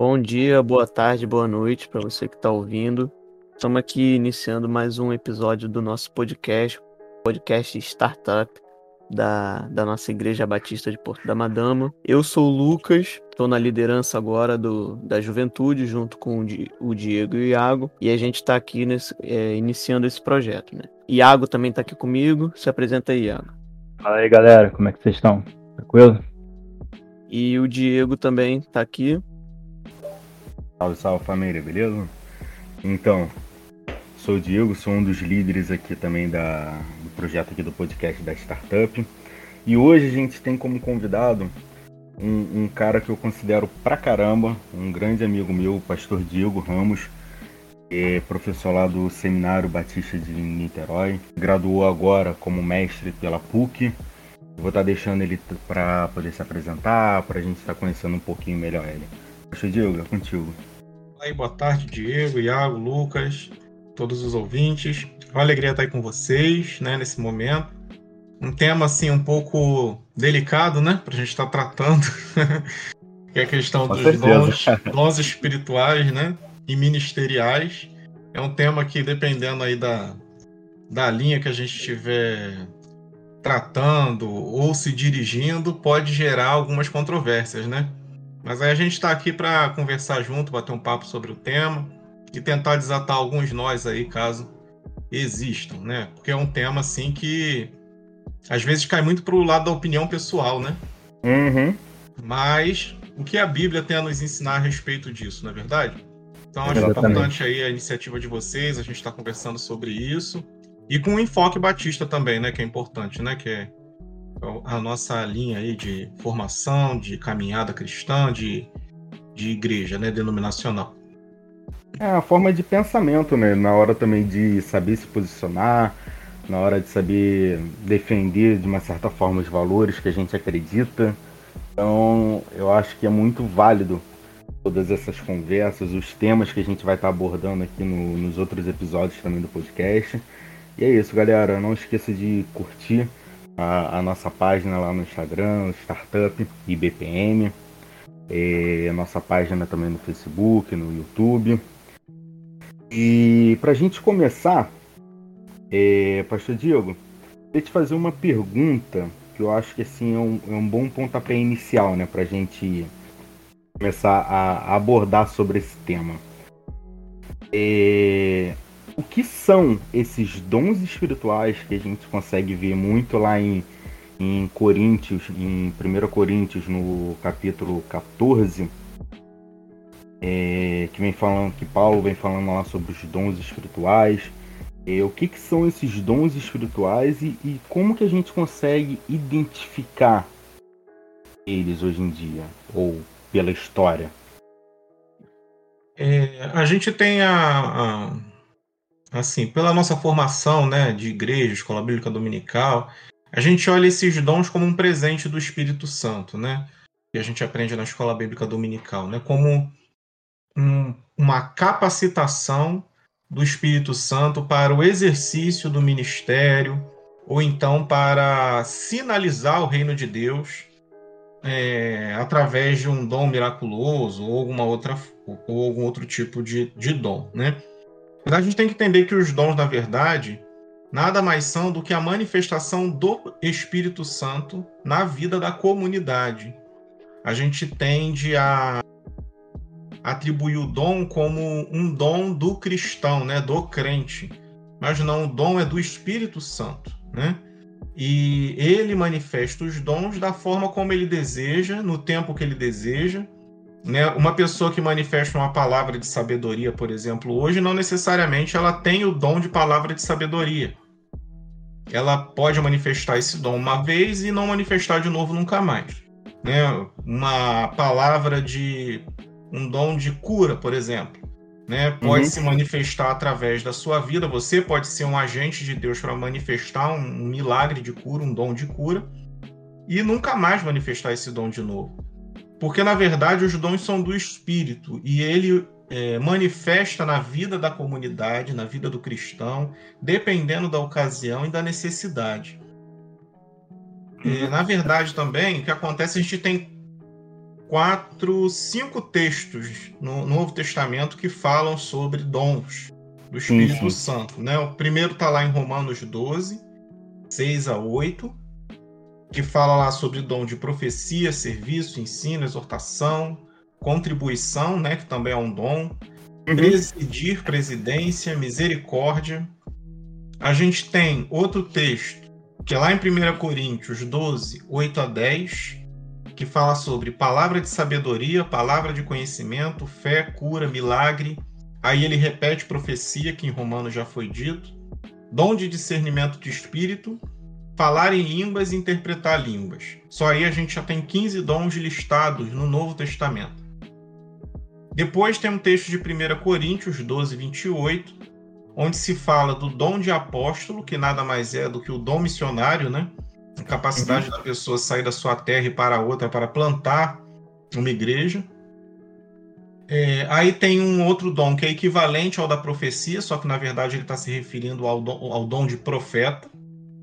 Bom dia, boa tarde, boa noite para você que está ouvindo. Estamos aqui iniciando mais um episódio do nosso podcast, podcast Startup da, da nossa Igreja Batista de Porto da Madama. Eu sou o Lucas, estou na liderança agora do, da juventude, junto com o Diego e o Iago, e a gente está aqui nesse, é, iniciando esse projeto. Né? Iago também está aqui comigo. Se apresenta aí, Iago. Fala aí, galera, como é que vocês estão? Tranquilo? E o Diego também está aqui. Salve, salve família, beleza? Então, sou o Diego, sou um dos líderes aqui também da, do projeto aqui do podcast da Startup. E hoje a gente tem como convidado um, um cara que eu considero pra caramba, um grande amigo meu, o pastor Diego Ramos, é professor lá do Seminário Batista de Niterói, graduou agora como mestre pela PUC. Vou estar tá deixando ele para poder se apresentar, para a gente estar tá conhecendo um pouquinho melhor ele. Pastor Diego, é contigo aí, boa tarde, Diego, Iago, Lucas, todos os ouvintes. Uma alegria estar aí com vocês, né, nesse momento. Um tema, assim, um pouco delicado, né, para a gente estar tratando, que é a questão com dos dons, dons espirituais, né, e ministeriais. É um tema que, dependendo aí da, da linha que a gente estiver tratando ou se dirigindo, pode gerar algumas controvérsias, né? Mas aí a gente está aqui para conversar junto, bater um papo sobre o tema e tentar desatar alguns nós aí, caso existam, né? Porque é um tema assim que às vezes cai muito para o lado da opinião pessoal, né? Uhum. Mas o que a Bíblia tem a nos ensinar a respeito disso, não é verdade? Então acho Exatamente. importante aí a iniciativa de vocês, a gente está conversando sobre isso. E com um enfoque batista também, né? Que é importante, né? Que é a nossa linha aí de formação, de caminhada cristã, de, de igreja, né, denominacional. É a forma de pensamento, né? Na hora também de saber se posicionar, na hora de saber defender de uma certa forma os valores que a gente acredita. Então, eu acho que é muito válido todas essas conversas, os temas que a gente vai estar abordando aqui no, nos outros episódios também do podcast. E é isso, galera. Não esqueça de curtir a, a nossa página lá no Instagram, Startup IBPM, é, a nossa página também no Facebook, no YouTube. E para a gente começar, é, Pastor Diego, queria te fazer uma pergunta que eu acho que assim é um, é um bom pontapé inicial, né, para a gente começar a, abordar sobre esse tema. É, o que são esses dons espirituais que a gente consegue ver muito lá em, em Coríntios, em 1 Coríntios, no capítulo 14, é, que vem falando, que Paulo vem falando lá sobre os dons espirituais. É, o que, que são esses dons espirituais e, e como que a gente consegue identificar eles hoje em dia, ou pela história? É, a gente tem a, a, assim, pela nossa formação, né, de igreja, escola bíblica dominical, a gente olha esses dons como um presente do Espírito Santo, né? Que a gente aprende na escola bíblica dominical, né? Como um, uma capacitação do Espírito Santo para o exercício do ministério, ou então para sinalizar o reino de Deus é, através de um dom miraculoso ou alguma outra ou algum outro tipo de, de dom, né? A gente tem que entender que os dons, na verdade, nada mais são do que a manifestação do Espírito Santo na vida da comunidade. A gente tende a atribuir o dom como um dom do cristão, né, do crente. Mas não, o dom é do Espírito Santo, né? E ele manifesta os dons da forma como ele deseja, no tempo que ele deseja, né? Uma pessoa que manifesta uma palavra de sabedoria, por exemplo, hoje, não necessariamente ela tem o dom de palavra de sabedoria. Ela pode manifestar esse dom uma vez e não manifestar de novo nunca mais. Né? Uma palavra de um dom de cura, por exemplo, né? pode uhum. se manifestar através da sua vida. Você pode ser um agente de Deus para manifestar um milagre de cura, um dom de cura, e nunca mais manifestar esse dom de novo. Porque, na verdade, os dons são do Espírito e ele é, manifesta na vida da comunidade, na vida do cristão, dependendo da ocasião e da necessidade. E, uhum. na verdade, também, o que acontece, a gente tem quatro, cinco textos no Novo Testamento que falam sobre dons do Espírito. Santo. Né? O primeiro está lá em Romanos 12, 6 a 8, que fala lá sobre dom de profecia, serviço, ensino, exortação, contribuição, né, que também é um dom, uhum. presidir, presidência, misericórdia. A gente tem outro texto, que é lá em 1 Coríntios 12, 8 a 10, que fala sobre palavra de sabedoria, palavra de conhecimento, fé, cura, milagre. Aí ele repete profecia, que em Romanos já foi dito, dom de discernimento de espírito, falar em línguas e interpretar línguas. Só aí a gente já tem 15 dons listados no Novo Testamento. Depois tem um texto de 1 Coríntios 12, 28, onde se fala do dom de apóstolo, que nada mais é do que o dom missionário, né? a capacidade uhum. da pessoa sair da sua terra e para outra para plantar uma igreja. É, aí tem um outro dom que é equivalente ao da profecia, só que na verdade ele está se referindo ao dom, ao dom de profeta,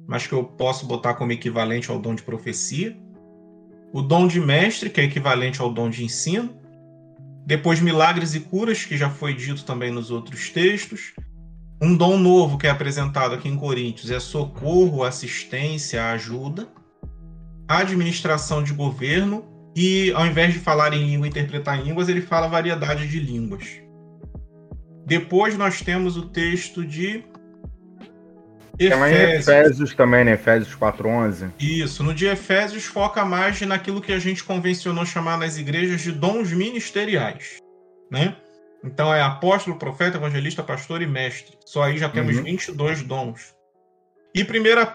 mas que eu posso botar como equivalente ao dom de profecia. O dom de mestre, que é equivalente ao dom de ensino. Depois, milagres e curas, que já foi dito também nos outros textos. Um dom novo que é apresentado aqui em Coríntios é socorro, assistência, ajuda, administração de governo e, ao invés de falar em língua e interpretar em línguas, ele fala variedade de línguas. Depois nós temos o texto de Efésios. Efésios também, né? Efésios 4.11. Isso. No de Efésios foca mais naquilo que a gente convencionou chamar nas igrejas de dons ministeriais, né? Então é apóstolo, profeta, evangelista, pastor e mestre. Só aí já temos uhum. 22 dons. E 1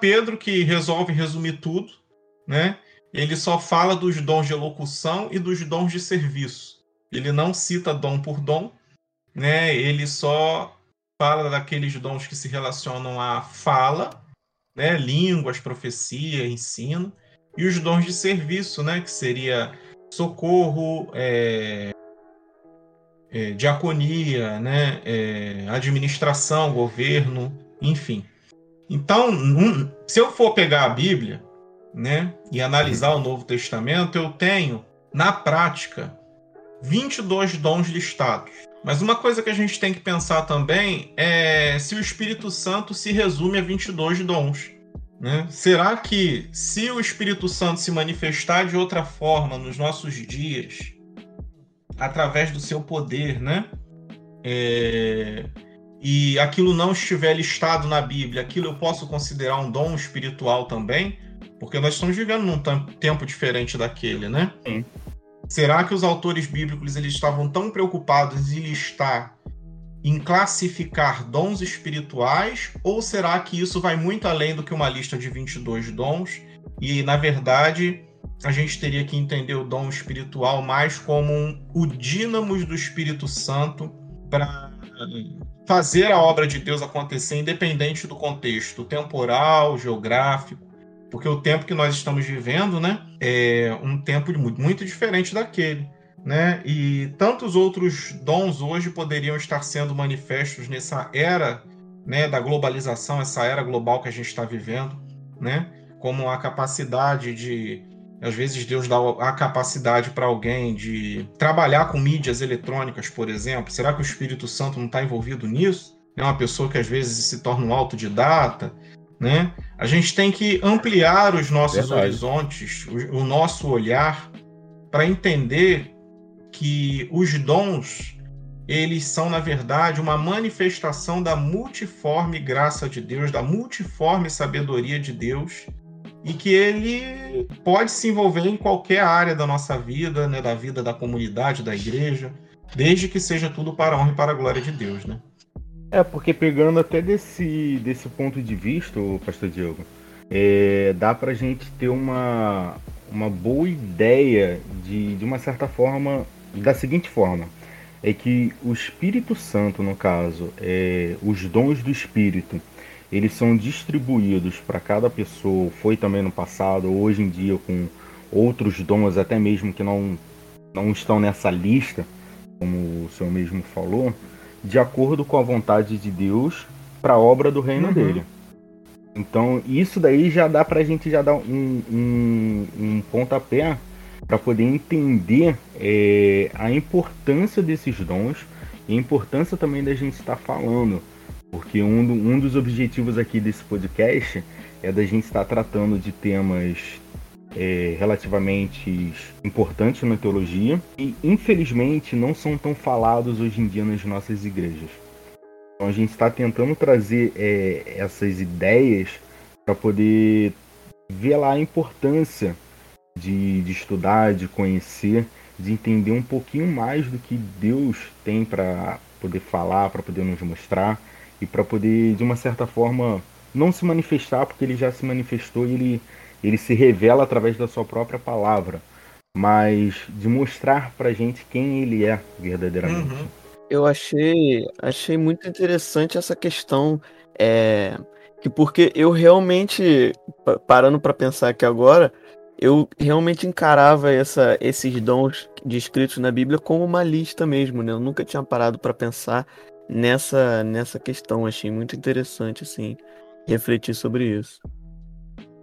Pedro, que resolve resumir tudo, né? Ele só fala dos dons de elocução e dos dons de serviço. Ele não cita dom por dom, né? Ele só fala daqueles dons que se relacionam à fala, né? Línguas, profecia, ensino, e os dons de serviço, né? Que seria socorro, é, é, diaconia, né, é, administração, governo, enfim. Então, um, se eu for pegar a Bíblia né, e analisar o Novo Testamento, eu tenho, na prática, 22 dons listados. Mas uma coisa que a gente tem que pensar também é se o Espírito Santo se resume a 22 dons. Né? Será que, se o Espírito Santo se manifestar de outra forma nos nossos dias, através do seu poder, né? É, e aquilo não estiver listado na Bíblia, aquilo eu posso considerar um dom espiritual também, porque nós estamos vivendo num tempo diferente daquele, né? Sim. Será que os autores bíblicos eles estavam tão preocupados em listar, em classificar dons espirituais, ou será que isso vai muito além do que uma lista de 22 dons? E, na verdade, a gente teria que entender o dom espiritual mais como um, o dínamo do Espírito Santo para fazer a obra de Deus acontecer, independente do contexto temporal, geográfico, porque o tempo que nós estamos vivendo, né, é um tempo muito, muito diferente daquele, né? E tantos outros dons hoje poderiam estar sendo manifestos nessa era, né, da globalização, essa era global que a gente está vivendo, né? Como a capacidade de às vezes Deus dá a capacidade para alguém de trabalhar com mídias eletrônicas, por exemplo. Será que o Espírito Santo não está envolvido nisso? É uma pessoa que às vezes se torna um autodidata, né? A gente tem que ampliar os nossos Verdade. horizontes, o, o nosso olhar, para entender que os dons eles são, na verdade, uma manifestação da multiforme graça de Deus, da multiforme sabedoria de Deus, e que ele pode se envolver em qualquer área da nossa vida, né, da vida da comunidade, da igreja, desde que seja tudo para a honra e para a glória de Deus, né? É, porque pegando até desse, desse ponto de vista, pastor Diego, é, dá para a gente ter uma, uma boa ideia de, de uma certa forma, da seguinte forma, é que o Espírito Santo, no caso, é, os dons do Espírito, eles são distribuídos para cada pessoa, foi também no passado, hoje em dia com outros dons, até mesmo que não, não estão nessa lista, como o senhor mesmo falou, de acordo com a vontade de Deus para a obra do reino uhum. dele. Então, isso daí já dá para a gente já dar um, um, um pontapé para poder entender é, a importância desses dons e a importância também da gente estar falando. Porque um, um dos objetivos aqui desse podcast é da gente estar tratando de temas é, relativamente importantes na teologia e infelizmente não são tão falados hoje em dia nas nossas igrejas. Então a gente está tentando trazer é, essas ideias para poder ver lá a importância de, de estudar, de conhecer, de entender um pouquinho mais do que Deus tem para poder falar, para poder nos mostrar e para poder, de uma certa forma, não se manifestar, porque ele já se manifestou e ele, ele se revela através da sua própria palavra, mas de mostrar para gente quem ele é verdadeiramente. Uhum. Eu achei, achei muito interessante essa questão é, que porque eu realmente parando para pensar aqui agora, eu realmente encarava essa, esses dons descritos na Bíblia como uma lista mesmo, né? Eu nunca tinha parado para pensar nessa, nessa questão. Achei muito interessante, assim, refletir sobre isso.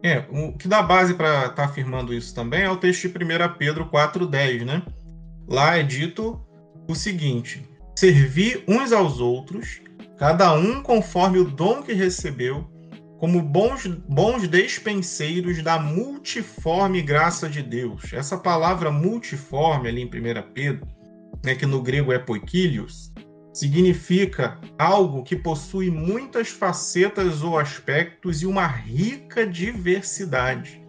É, o que dá base para estar tá afirmando isso também é o texto de 1 Pedro 4,10, né? Lá é dito o seguinte: servir uns aos outros, cada um conforme o dom que recebeu como bons, bons despenseiros da multiforme graça de Deus. Essa palavra multiforme ali em 1 Pedro, né, que no grego é poikilios, significa algo que possui muitas facetas ou aspectos e uma rica diversidade,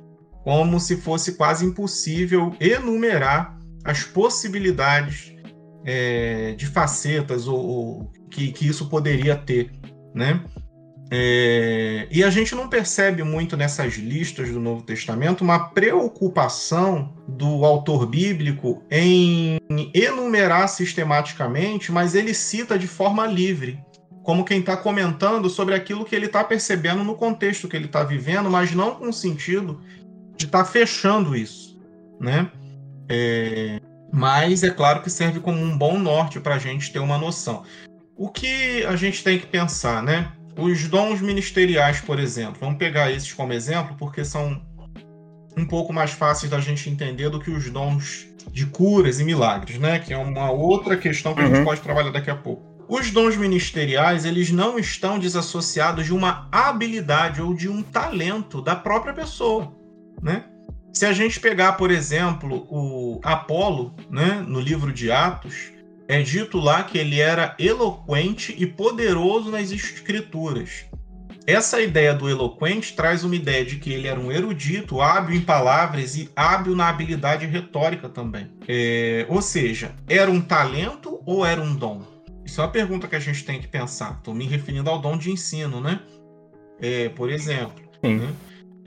como se fosse quase impossível enumerar as possibilidades é, de facetas ou, ou que, que isso poderia ter, né? É, e a gente não percebe muito nessas listas do Novo Testamento uma preocupação do autor bíblico em enumerar sistematicamente, mas ele cita de forma livre, como quem está comentando sobre aquilo que ele está percebendo no contexto que ele está vivendo, mas não com o sentido de estar tá fechando isso, né? É, mas é claro que serve como um bom norte para a gente ter uma noção. O que a gente tem que pensar, né? Os dons ministeriais, por exemplo, vamos pegar esses como exemplo, porque são um pouco mais fáceis da gente entender do que os dons de curas e milagres, né? Que é uma outra questão que uhum. a gente uhum. pode trabalhar daqui a pouco. Os dons ministeriais, eles não estão desassociados de uma habilidade ou de um talento da própria pessoa, né? Se a gente pegar, por exemplo, o Apolo, né, no livro de Atos, é dito lá que ele era eloquente e poderoso nas escrituras. Essa ideia do eloquente traz uma ideia de que ele era um erudito, hábil em palavras e hábil na habilidade retórica também. É, ou seja, era um talento ou era um dom? Isso é uma pergunta que a gente tem que pensar. Estou me referindo ao dom de ensino, né? É, por exemplo, né?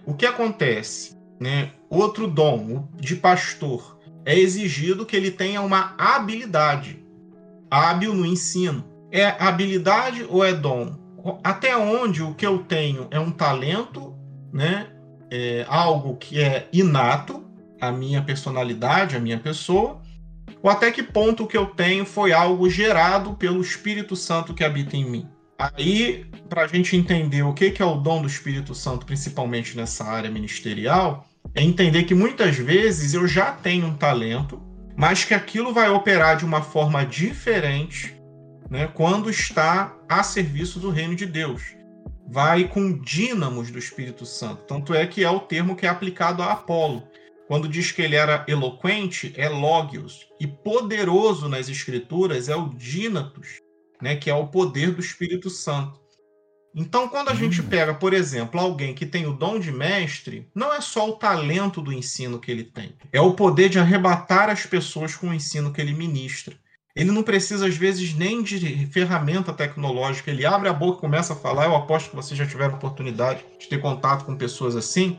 o que acontece? Né? Outro dom, o de pastor, é exigido que ele tenha uma habilidade hábil no ensino. É habilidade ou é dom? Até onde o que eu tenho é um talento, né? É algo que é inato, a minha personalidade, a minha pessoa, ou até que ponto o que eu tenho foi algo gerado pelo Espírito Santo que habita em mim. Aí, para a gente entender o que é o dom do Espírito Santo, principalmente nessa área ministerial, é entender que muitas vezes eu já tenho um talento, mas que aquilo vai operar de uma forma diferente né, quando está a serviço do reino de Deus. Vai com dínamos do Espírito Santo. Tanto é que é o termo que é aplicado a Apolo. Quando diz que ele era eloquente, é logios. E poderoso nas escrituras é o dínatos, né, que é o poder do Espírito Santo. Então, quando a gente hum. pega, por exemplo, alguém que tem o dom de mestre, não é só o talento do ensino que ele tem, é o poder de arrebatar as pessoas com o ensino que ele ministra. Ele não precisa, às vezes, nem de ferramenta tecnológica. Ele abre a boca e começa a falar. Eu aposto que vocês já tiveram oportunidade de ter contato com pessoas assim.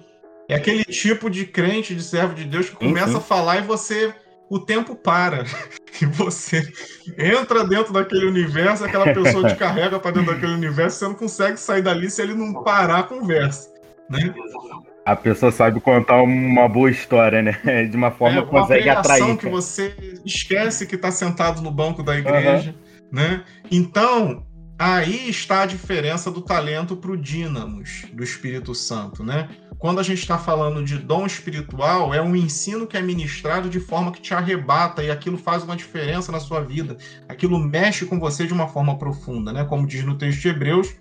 É aquele tipo de crente, de servo de Deus, que começa uhum. a falar e você o tempo para. E você entra dentro daquele universo, aquela pessoa te carrega para dentro daquele universo, você não consegue sair dali se ele não parar a conversa. Né? A pessoa sabe contar uma boa história, né? De uma forma é, que consegue atrair. que você esquece que está sentado no banco da igreja, uhum. né? Então, Aí está a diferença do talento para o dínamos do Espírito Santo, né? Quando a gente está falando de dom espiritual, é um ensino que é ministrado de forma que te arrebata e aquilo faz uma diferença na sua vida. Aquilo mexe com você de uma forma profunda, né? Como diz no texto de Hebreus,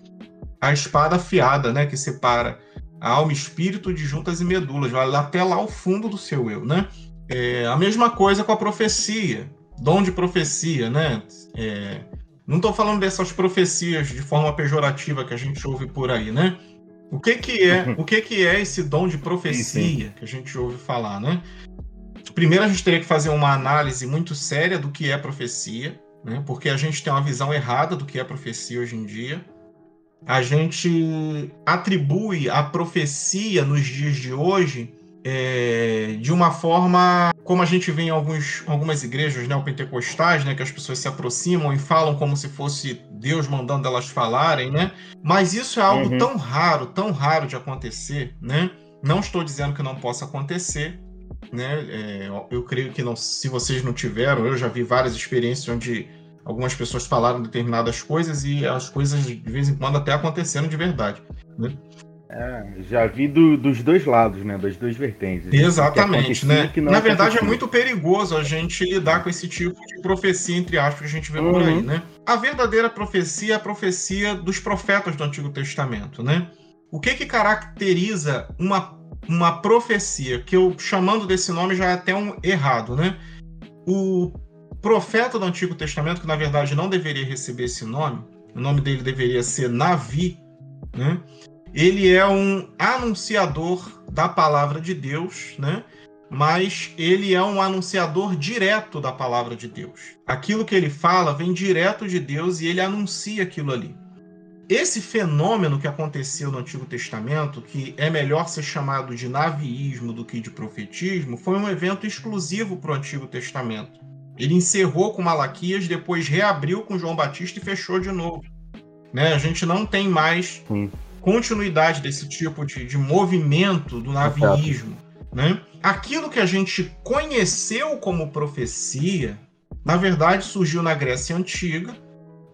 a espada afiada, né? Que separa a alma e espírito de juntas e medulas, vai até lá ao fundo do seu eu, né? É, a mesma coisa com a profecia, dom de profecia, né? É, não estou falando dessas profecias de forma pejorativa que a gente ouve por aí, né? O que que é, o que que é esse dom de profecia que a gente ouve falar, né? Primeiro a gente teria que fazer uma análise muito séria do que é profecia, né? Porque a gente tem uma visão errada do que é profecia hoje em dia. A gente atribui a profecia nos dias de hoje é, de uma forma como a gente vê em alguns, algumas igrejas neopentecostais, né, que as pessoas se aproximam e falam como se fosse Deus mandando elas falarem, né? Mas isso é algo uhum. tão raro, tão raro de acontecer, né? Não estou dizendo que não possa acontecer, né? É, eu creio que não, se vocês não tiveram, eu já vi várias experiências onde algumas pessoas falaram determinadas coisas e as coisas de vez em quando até aconteceram de verdade. Né? É, já vi do, dos dois lados, né? Das duas vertentes. Exatamente, né? Na verdade, é muito perigoso a gente lidar com esse tipo de profecia, entre aspas, que a gente vê uhum. por aí, né? A verdadeira profecia é a profecia dos profetas do Antigo Testamento, né? O que que caracteriza uma, uma profecia, que eu chamando desse nome já é até um errado, né? O profeta do Antigo Testamento, que na verdade não deveria receber esse nome, o nome dele deveria ser Navi, né? Ele é um anunciador da palavra de Deus, né? Mas ele é um anunciador direto da palavra de Deus. Aquilo que ele fala vem direto de Deus e ele anuncia aquilo ali. Esse fenômeno que aconteceu no Antigo Testamento, que é melhor ser chamado de naviísmo do que de profetismo, foi um evento exclusivo para o Antigo Testamento. Ele encerrou com Malaquias, depois reabriu com João Batista e fechou de novo. Né? A gente não tem mais continuidade desse tipo de, de movimento do naviísmo. Né? Aquilo que a gente conheceu como profecia, na verdade, surgiu na Grécia Antiga.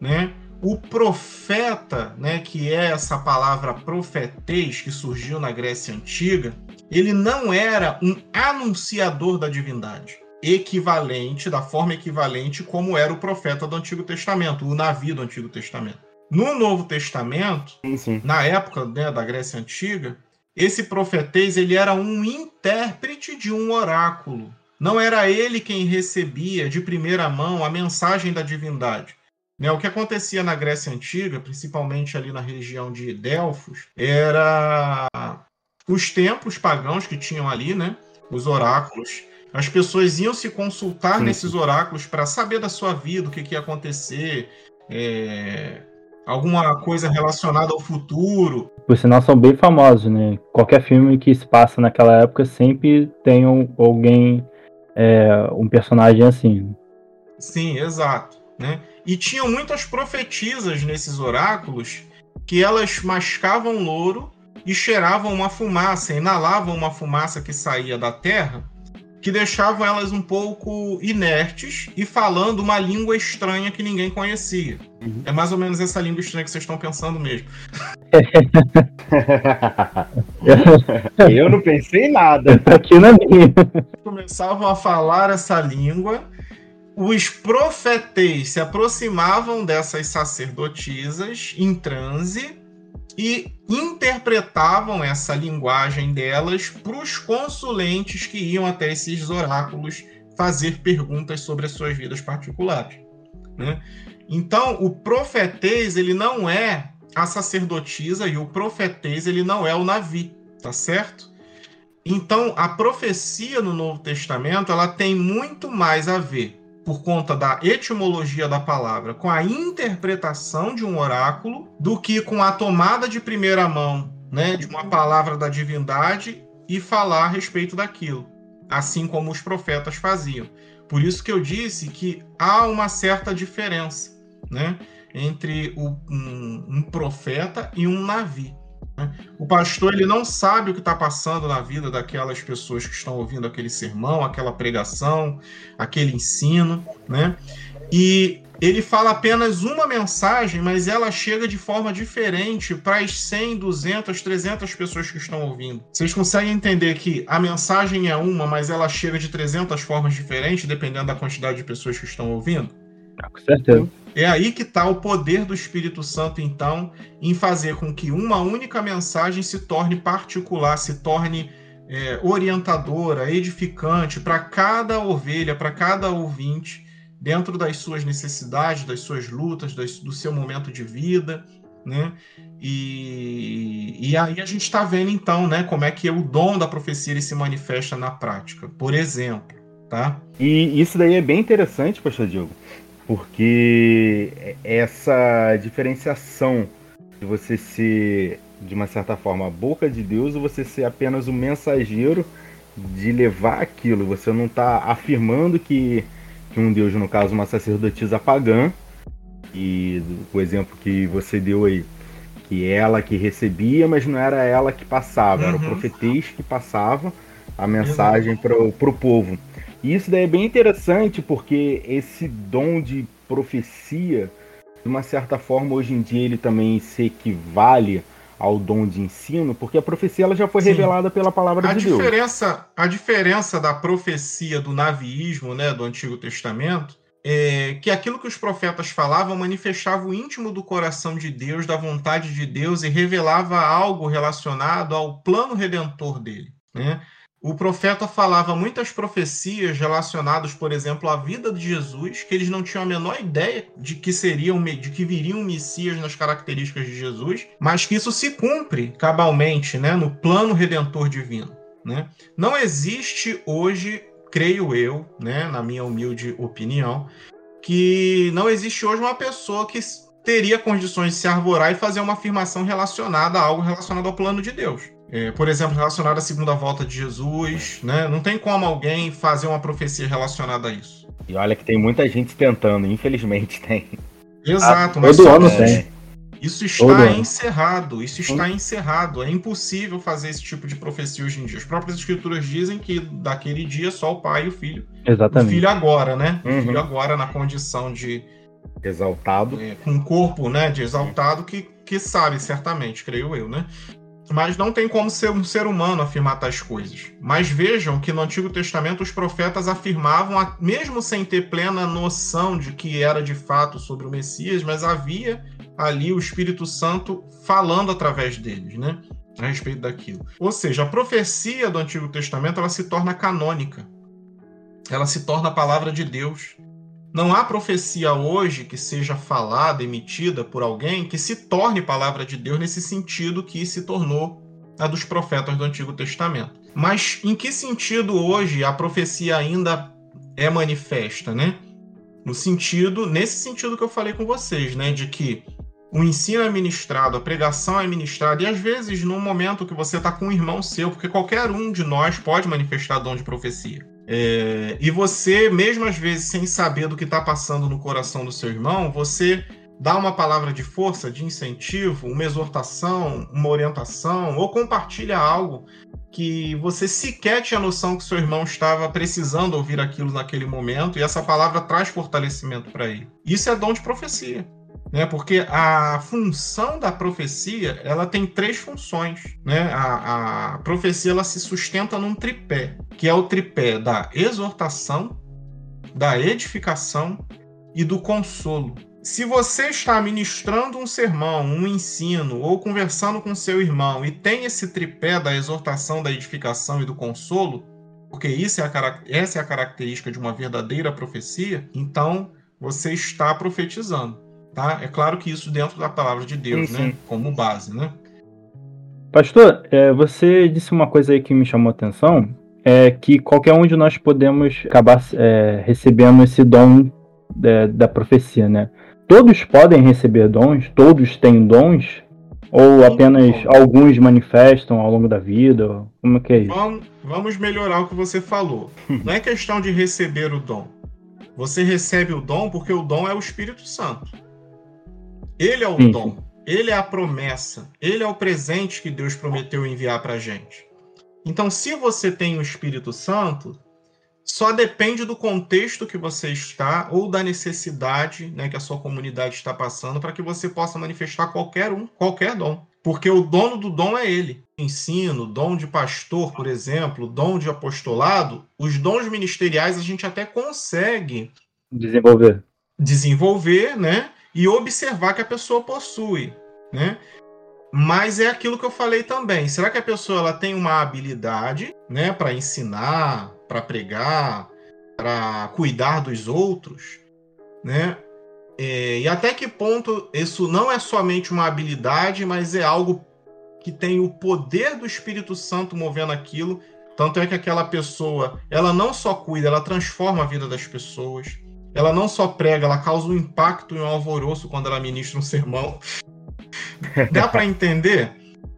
Né? O profeta, né, que é essa palavra profetês que surgiu na Grécia Antiga, ele não era um anunciador da divindade equivalente, da forma equivalente como era o profeta do Antigo Testamento, o navio do Antigo Testamento. No Novo Testamento, sim, sim. na época né, da Grécia Antiga, esse profetês ele era um intérprete de um oráculo. Não era ele quem recebia de primeira mão a mensagem da divindade. Né, o que acontecia na Grécia Antiga, principalmente ali na região de Delfos, era os templos pagãos que tinham ali, né, os oráculos. As pessoas iam se consultar sim, nesses oráculos para saber da sua vida, o que, que ia acontecer, é, alguma coisa relacionada ao futuro. Por sinal, são bem famosos, né? Qualquer filme que se passa naquela época sempre tem um, alguém, é, um personagem assim. Sim, exato. Né? E tinham muitas profetisas nesses oráculos que elas mascavam louro e cheiravam uma fumaça, inalavam uma fumaça que saía da terra que deixavam elas um pouco inertes e falando uma língua estranha que ninguém conhecia. Uhum. É mais ou menos essa língua estranha que vocês estão pensando mesmo. Eu não pensei em nada. Tá aqui na minha. Começavam a falar essa língua. Os profetes se aproximavam dessas sacerdotisas em transe e interpretavam essa linguagem delas para os consulentes que iam até esses oráculos fazer perguntas sobre as suas vidas particulares. Né? Então, o profetês ele não é a sacerdotisa e o profetês ele não é o Navi, tá certo? Então, a profecia no Novo Testamento ela tem muito mais a ver por conta da etimologia da palavra, com a interpretação de um oráculo, do que com a tomada de primeira mão né, de uma palavra da divindade e falar a respeito daquilo, assim como os profetas faziam. Por isso que eu disse que há uma certa diferença né, entre o, um, um profeta e um navi. Né? O pastor ele não sabe o que está passando na vida daquelas pessoas que estão ouvindo aquele sermão, aquela pregação, aquele ensino, né? E ele fala apenas uma mensagem, mas ela chega de forma diferente para as 100, 200, 300 pessoas que estão ouvindo. Vocês conseguem entender que a mensagem é uma, mas ela chega de 300 formas diferentes, dependendo da quantidade de pessoas que estão ouvindo? Com certeza. É aí que está o poder do Espírito Santo, então, em fazer com que uma única mensagem se torne particular, se torne é, orientadora, edificante para cada ovelha, para cada ouvinte, dentro das suas necessidades, das suas lutas, das, do seu momento de vida, né? E, e aí a gente está vendo então, né, como é que o dom da profecia se manifesta na prática, por exemplo, tá? E isso daí é bem interessante, Pastor Diogo, porque essa diferenciação de você ser, de uma certa forma, a boca de Deus ou você ser apenas o mensageiro de levar aquilo. Você não está afirmando que, que um Deus, no caso, uma sacerdotisa pagã, e o exemplo que você deu aí, que ela que recebia, mas não era ela que passava, uhum. era o uhum. profetês que passava a mensagem para o povo. E isso daí é bem interessante porque esse dom de profecia, de uma certa forma, hoje em dia ele também se equivale ao dom de ensino, porque a profecia ela já foi Sim. revelada pela palavra a de diferença, Deus. A diferença da profecia do naviísmo, né, do Antigo Testamento, é que aquilo que os profetas falavam manifestava o íntimo do coração de Deus, da vontade de Deus e revelava algo relacionado ao plano redentor dele, né? O profeta falava muitas profecias relacionadas, por exemplo, à vida de Jesus, que eles não tinham a menor ideia de que seriam, de que viriam Messias nas características de Jesus, mas que isso se cumpre cabalmente, né, no plano redentor divino, né? Não existe hoje, creio eu, né, na minha humilde opinião, que não existe hoje uma pessoa que teria condições de se arvorar e fazer uma afirmação relacionada a algo relacionado ao plano de Deus. É, por exemplo, relacionado à segunda volta de Jesus, né? Não tem como alguém fazer uma profecia relacionada a isso. E olha que tem muita gente tentando, infelizmente tem. Exato, ah, mas todo ano tem. Isso está encerrado, isso está encerrado. É impossível fazer esse tipo de profecia hoje em dia. As próprias escrituras dizem que daquele dia só o pai e o filho. Exatamente. O filho agora, né? Uhum. O filho agora na condição de exaltado, é, com um corpo, né, de exaltado que que sabe certamente, creio eu, né? Mas não tem como ser um ser humano afirmar tais coisas. Mas vejam que no Antigo Testamento os profetas afirmavam, mesmo sem ter plena noção de que era de fato sobre o Messias, mas havia ali o Espírito Santo falando através deles, né? A respeito daquilo. Ou seja, a profecia do Antigo Testamento ela se torna canônica. Ela se torna a palavra de Deus. Não há profecia hoje que seja falada, emitida por alguém, que se torne palavra de Deus nesse sentido que se tornou a dos profetas do Antigo Testamento. Mas em que sentido hoje a profecia ainda é manifesta, né? No sentido, nesse sentido que eu falei com vocês, né, de que o ensino é ministrado, a pregação é ministrada, e às vezes num momento que você está com um irmão seu, porque qualquer um de nós pode manifestar dom de profecia. É, e você, mesmo às vezes sem saber do que está passando no coração do seu irmão, você dá uma palavra de força, de incentivo, uma exortação, uma orientação, ou compartilha algo que você sequer tinha noção que seu irmão estava precisando ouvir aquilo naquele momento, e essa palavra traz fortalecimento para ele. Isso é dom de profecia né? Porque a função da profecia ela tem três funções, né? A, a profecia ela se sustenta num tripé, que é o tripé da exortação, da edificação e do consolo. Se você está ministrando um sermão, um ensino ou conversando com seu irmão e tem esse tripé da exortação, da edificação e do consolo, porque isso é a, essa é a característica de uma verdadeira profecia, então você está profetizando. Tá? É claro que isso dentro da palavra de Deus, sim, né? Sim. Como base, né? Pastor, é, você disse uma coisa aí que me chamou a atenção, é que qualquer um de nós podemos acabar é, recebendo esse dom é, da profecia, né? Todos podem receber dons, todos têm dons, ou apenas alguns manifestam ao longo da vida? Como é que é isso? Vamos, vamos melhorar o que você falou. Não é questão de receber o dom. Você recebe o dom porque o dom é o Espírito Santo. Ele é o sim, dom, ele é a promessa, ele é o presente que Deus prometeu enviar para a gente. Então, se você tem o Espírito Santo, só depende do contexto que você está ou da necessidade né, que a sua comunidade está passando para que você possa manifestar qualquer um, qualquer dom. Porque o dono do dom é ele. Ensino, dom de pastor, por exemplo, dom de apostolado, os dons ministeriais a gente até consegue desenvolver. Desenvolver, né? E observar que a pessoa possui, né? Mas é aquilo que eu falei também. Será que a pessoa ela tem uma habilidade, né, para ensinar, para pregar, para cuidar dos outros, né? É, e até que ponto isso não é somente uma habilidade, mas é algo que tem o poder do Espírito Santo movendo aquilo. Tanto é que aquela pessoa, ela não só cuida, ela transforma a vida das pessoas. Ela não só prega, ela causa um impacto e um alvoroço quando ela ministra um sermão. Dá para entender?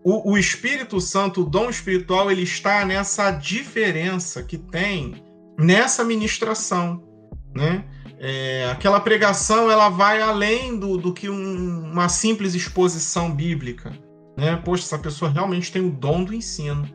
O, o, Espírito Santo, o dom espiritual, ele está nessa diferença que tem nessa ministração, né? É, aquela pregação ela vai além do, do que um, uma simples exposição bíblica. Né? Poxa, essa pessoa realmente tem o dom do ensino.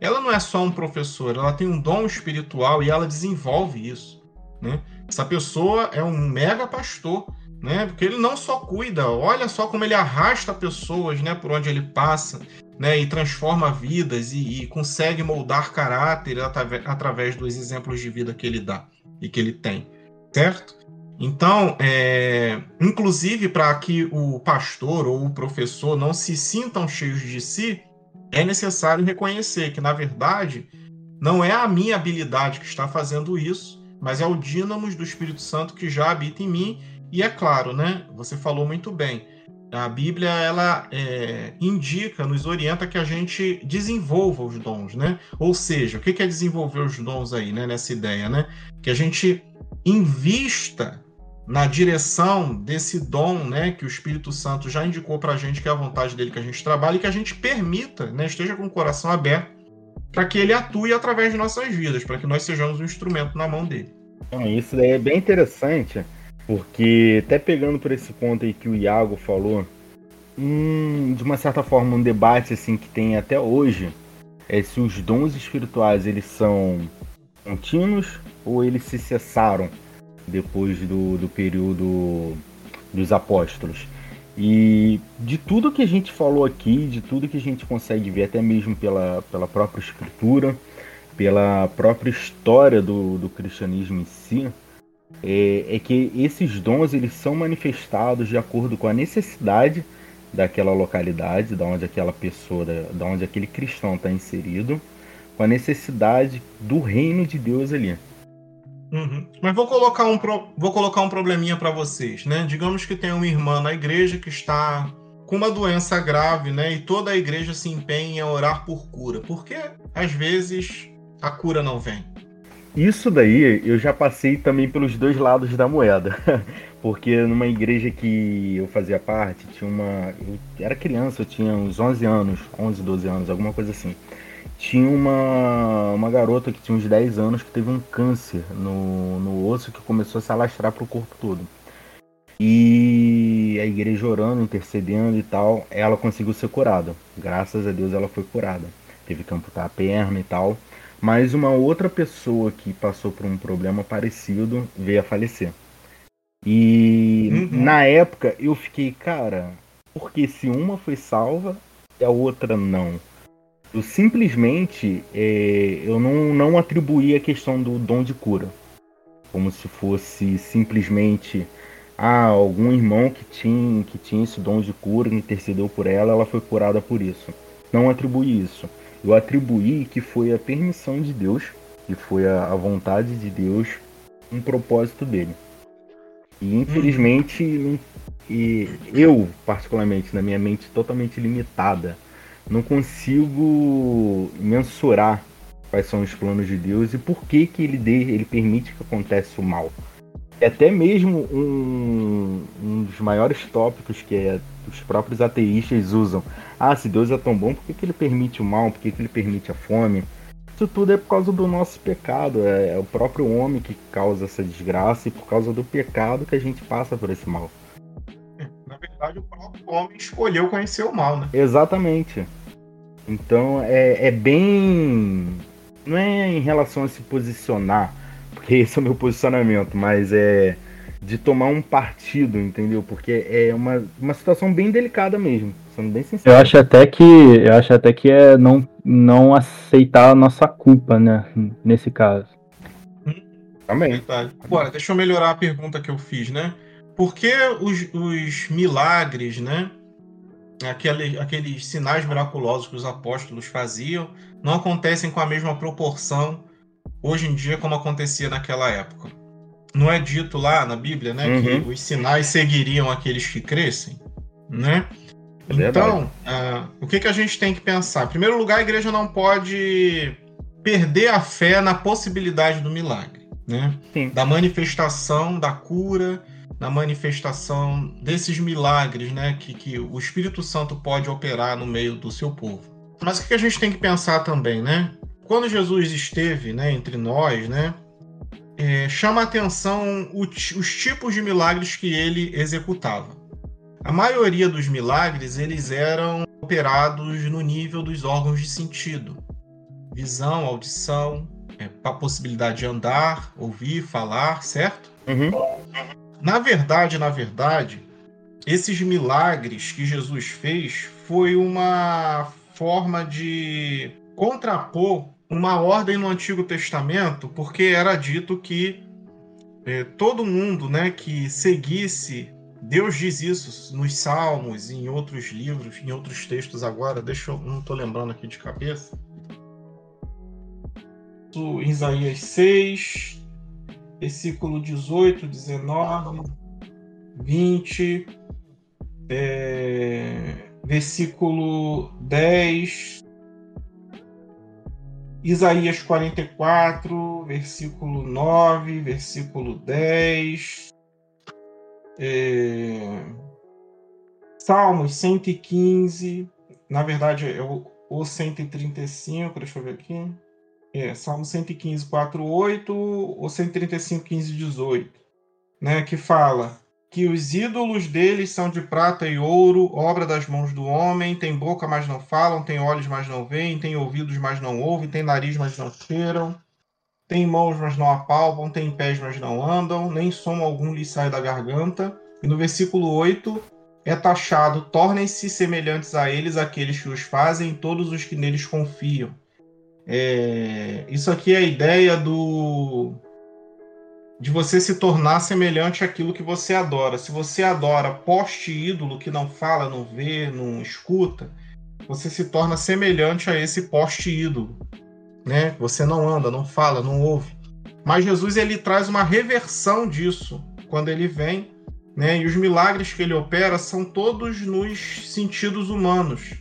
Ela não é só um professor, ela tem um dom espiritual e ela desenvolve isso. Né? Essa pessoa é um mega pastor, né? Porque ele não só cuida, olha só como ele arrasta pessoas, né, por onde ele passa, né, e transforma vidas e, e consegue moldar caráter através dos exemplos de vida que ele dá e que ele tem certo? Então, é, inclusive para que o pastor ou o professor não se sintam cheios de si, é necessário reconhecer que, na verdade, não é a minha habilidade que está fazendo isso, mas é o dínamo do Espírito Santo que já habita em mim. E é claro, né? Você falou muito bem. A Bíblia ela é, indica, nos orienta que a gente desenvolva os dons, né? Ou seja, o que é desenvolver os dons aí, né? Nessa ideia, né? Que a gente invista na direção desse dom, né, que o Espírito Santo já indicou para a gente que é a vontade dele que a gente trabalhe e que a gente permita, né, esteja com o coração aberto para que ele atue através de nossas vidas, para que nós sejamos um instrumento na mão dele. Então, isso daí é bem interessante, porque até pegando por esse ponto aí que o Iago falou, hum, de uma certa forma um debate assim que tem até hoje é se os dons espirituais eles são contínuos ou eles se cessaram depois do, do período dos apóstolos. E de tudo que a gente falou aqui, de tudo que a gente consegue ver, até mesmo pela, pela própria escritura, pela própria história do, do cristianismo em si, é, é, que esses dons eles são manifestados de acordo com a necessidade daquela localidade, da onde aquela pessoa, da, onde aquele cristão está inserido, com a necessidade do reino de Deus ali. Uhum. Mas vou colocar um, pro... vou colocar um probleminha para vocês, né? Digamos que tem uma irmã na igreja que está com uma doença grave, né? E toda a igreja se empenha em orar por cura, porque às vezes a cura não vem. Isso daí eu já passei também pelos dois lados da moeda. Porque numa igreja que eu fazia parte, tinha uma. Eu era criança, eu tinha uns 11 anos, 11, 12 anos, alguma coisa assim tinha uma, uma garota que tinha uns 10 anos que teve um câncer no, no osso que começou a se alastrar para o corpo todo. E a igreja orando, intercedendo e tal, ela conseguiu ser curada. Graças a Deus ela foi curada. Teve que amputar a perna e tal. Mas uma outra pessoa que passou por um problema parecido veio a falecer. E uhum. na época eu fiquei, cara, porque se uma foi salva e a outra não? Eu simplesmente é, eu não, não atribuí a questão do dom de cura. Como se fosse simplesmente ah, algum irmão que tinha, que tinha esse dom de cura, intercedeu por ela, ela foi curada por isso. Não atribuí isso. Eu atribuí que foi a permissão de Deus, que foi a, a vontade de Deus, um propósito dele. E infelizmente, hum. e eu, particularmente, na minha mente totalmente limitada, não consigo mensurar quais são os planos de Deus e por que, que ele, dê, ele permite que aconteça o mal. E até mesmo um, um dos maiores tópicos que é, os próprios ateístas usam. Ah, se Deus é tão bom, por que, que ele permite o mal? Por que, que ele permite a fome? Isso tudo é por causa do nosso pecado. É, é o próprio homem que causa essa desgraça e por causa do pecado que a gente passa por esse mal verdade, o próprio homem escolheu conhecer o mal, né? Exatamente. Então é, é bem. Não é em relação a se posicionar porque esse é o meu posicionamento, mas é de tomar um partido, entendeu? Porque é uma, uma situação bem delicada mesmo, sendo bem sincero. Eu acho até que eu acho até que é não, não aceitar a nossa culpa, né, nesse caso. Também. Verdade. Agora, deixa eu melhorar a pergunta que eu fiz, né? Por que os, os milagres, né? Aquele, aqueles sinais miraculosos que os apóstolos faziam não acontecem com a mesma proporção hoje em dia como acontecia naquela época. Não é dito lá na Bíblia, né, Uhum. que os sinais seguiriam aqueles que crescem, né? É. Então, ah, o que, que a gente tem que pensar? Em primeiro lugar, a igreja não pode perder a fé na possibilidade do milagre, né? Sim. Da manifestação da cura, da manifestação desses milagres, né? Que, que o Espírito Santo pode operar no meio do seu povo. Mas o que, a gente tem que pensar também, né? Quando Jesus esteve, né, entre nós, né? é, chama a atenção o os tipos de milagres que ele executava. A maioria dos milagres eles eram operados no nível dos órgãos de sentido, visão, audição, é, a possibilidade de andar, ouvir, falar, certo? Uhum. Na verdade, na verdade, esses milagres que Jesus fez foi uma forma de contrapor uma ordem no Antigo Testamento, porque era dito que eh, todo mundo, né, que seguisse Deus diz isso nos Salmos, em outros livros, em outros textos agora. Deixa eu não estou lembrando aqui de cabeça. Em Isaías 6, versículo 18, 19, 20, é, versículo 10, Isaías 44, versículo 9, versículo 10, é, Salmos 115, na verdade é o, o 135, deixa eu ver aqui. É, Salmo 115, 4, 8, ou 135, 15, 18, né, que fala que os ídolos deles são de prata e ouro, obra das mãos do homem, tem boca, mas não falam, tem olhos, mas não veem, tem ouvidos, mas não ouvem, tem nariz, mas não cheiram, tem mãos, mas não apalpam, tem pés, mas não andam, nem som algum lhes sai da garganta. E no versículo 8 é taxado: tornem-se semelhantes a eles aqueles que os fazem, todos os que neles confiam. É, isso aqui é a ideia do de você se tornar semelhante àquilo que você adora. Se você adora poste ídolo que não fala, não vê, não escuta, você se torna semelhante a esse poste ídolo, né? Você não anda, não fala, não ouve. Mas Jesus ele traz uma reversão disso quando ele vem, né? E os milagres que ele opera são todos nos sentidos humanos.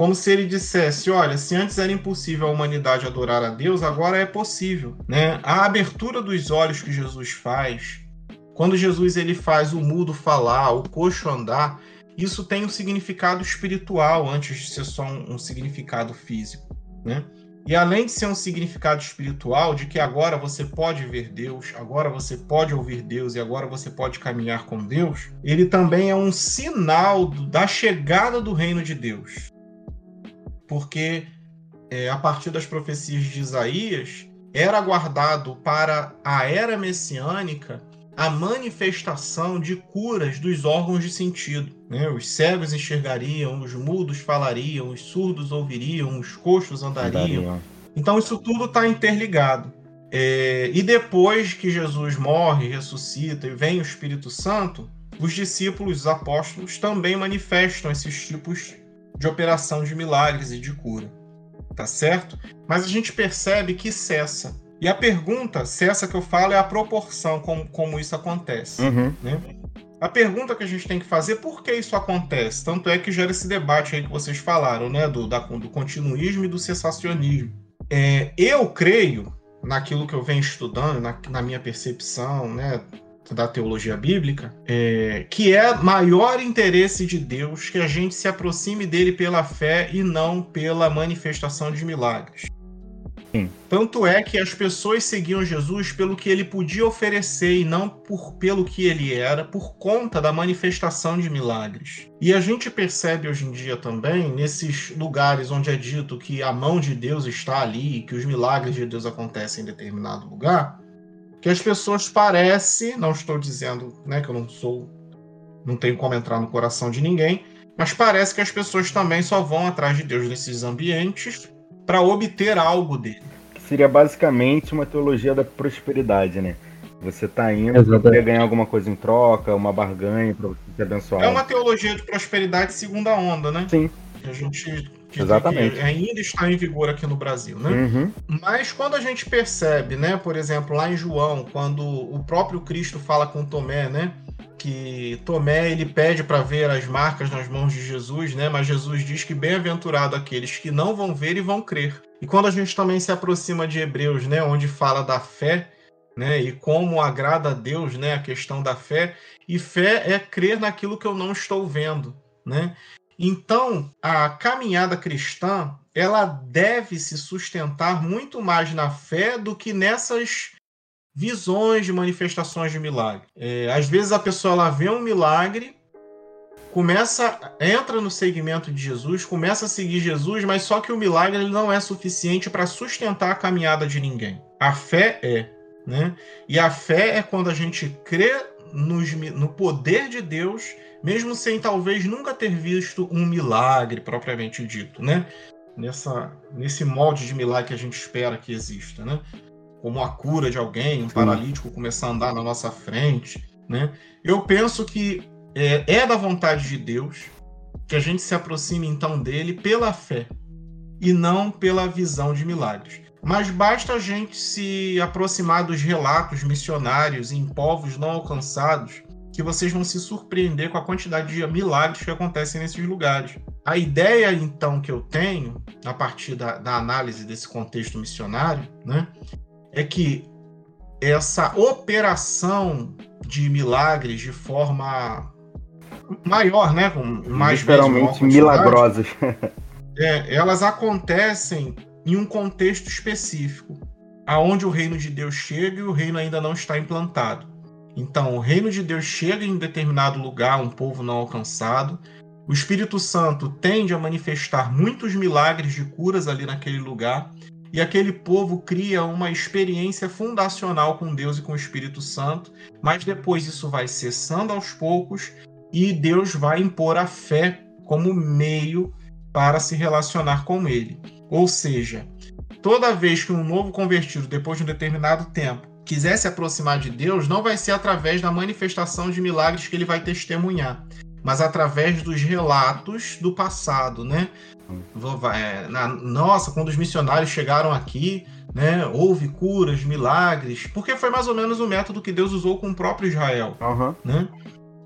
Como se ele dissesse: olha, se antes era impossível a humanidade adorar a Deus, agora é possível. Né? A abertura dos olhos que Jesus faz, quando Jesus ele faz o mudo falar, o coxo andar, isso tem um significado espiritual antes de ser só um, um significado físico. Né? E além de ser um significado espiritual, de que agora você pode ver Deus, agora você pode ouvir Deus e agora você pode caminhar com Deus, ele também é um sinal da chegada do reino de Deus porque é, a partir das profecias de Isaías era aguardado para a era messiânica a manifestação de curas dos órgãos de sentido. Né? Os cegos enxergariam, os mudos falariam, os surdos ouviriam, os coxos andariam. Então isso tudo está interligado. É, e depois que Jesus morre, ressuscita e vem o Espírito Santo, os discípulos, os apóstolos, também manifestam esses tipos de operação de milagres e de cura. Tá certo? Mas a gente percebe que cessa. E a pergunta, cessa que eu falo, é a proporção como, como isso acontece. Uhum. Né? A pergunta que a gente tem que fazer, por que isso acontece? Tanto é que gera esse debate aí que vocês falaram, né? Do, da, do continuismo e do cessacionismo. É, eu creio, naquilo que eu venho estudando, na, na minha percepção, né? Da teologia bíblica, é, que é maior interesse de Deus que a gente se aproxime dele pela fé e não pela manifestação de milagres. Sim. Tanto é que as pessoas seguiam Jesus pelo que ele podia oferecer e não por, pelo que ele era, por conta da manifestação de milagres. E a gente percebe hoje em dia também, nesses lugares onde é dito que a mão de Deus está ali, que os milagres de Deus acontecem em determinado lugar, que as pessoas parecem, não estou dizendo né, que eu não sou, não tenho como entrar no coração de ninguém, mas parece que as pessoas também só vão atrás de Deus nesses ambientes para obter algo dele. Seria basicamente uma teologia da prosperidade, né? Você está indo para ganhar alguma coisa em troca, uma barganha para você ser abençoado. É uma teologia de prosperidade segunda onda, né? Sim. A gente Exatamente. ainda está em vigor aqui no Brasil, né? Uhum. Mas quando a gente percebe, né, por exemplo, lá em João, quando o próprio Cristo fala com Tomé, né, que Tomé ele pede para ver as marcas nas mãos de Jesus, né? Mas Jesus diz que bem-aventurado aqueles que não vão ver e vão crer. E quando a gente também se aproxima de Hebreus, né, onde fala da fé, né, e como agrada a Deus, né, a questão da fé, e fé é crer naquilo que eu não estou vendo, né? Então, a caminhada cristã, ela deve se sustentar muito mais na fé do que nessas visões de manifestações de milagre. É, às vezes a pessoa ela vê um milagre, começa, entra no segmento de Jesus, começa a seguir Jesus, mas só que o milagre ele não é suficiente para sustentar a caminhada de ninguém. A fé é, né? E a fé é quando a gente crê nos, no poder de Deus mesmo sem talvez nunca ter visto um milagre propriamente dito, né? Nessa, nesse molde de milagre que a gente espera que exista, né? Como a cura de alguém, um paralítico começar a andar na nossa frente, né? Eu penso que é, é da vontade de Deus que a gente se aproxime então dele pela fé e não pela visão de milagres. Mas basta a gente se aproximar dos relatos missionários em povos não alcançados que vocês vão se surpreender com a quantidade de milagres que acontecem nesses lugares. A ideia, então, que eu tenho, a partir da, da análise desse contexto missionário, né, é que essa operação de milagres de forma maior, né, com mais literalmente milagrosas, é, elas acontecem em um contexto específico, aonde o reino de Deus chega e o reino ainda não está implantado. Então, o reino de Deus chega em determinado lugar, um povo não alcançado. O Espírito Santo tende a manifestar muitos milagres de curas ali naquele lugar. E aquele povo cria uma experiência fundacional com Deus e com o Espírito Santo, mas depois isso vai cessando aos poucos e Deus vai impor a fé como meio para se relacionar com ele. Ou seja, toda vez que um novo convertido, depois de um determinado tempo, quiser se aproximar de Deus, não vai ser através da manifestação de milagres que ele vai testemunhar, mas através dos relatos do passado, né? É, na, nossa, quando os missionários chegaram aqui, né, houve curas, milagres, porque foi mais ou menos o método que Deus usou com o próprio Israel, uhum. né?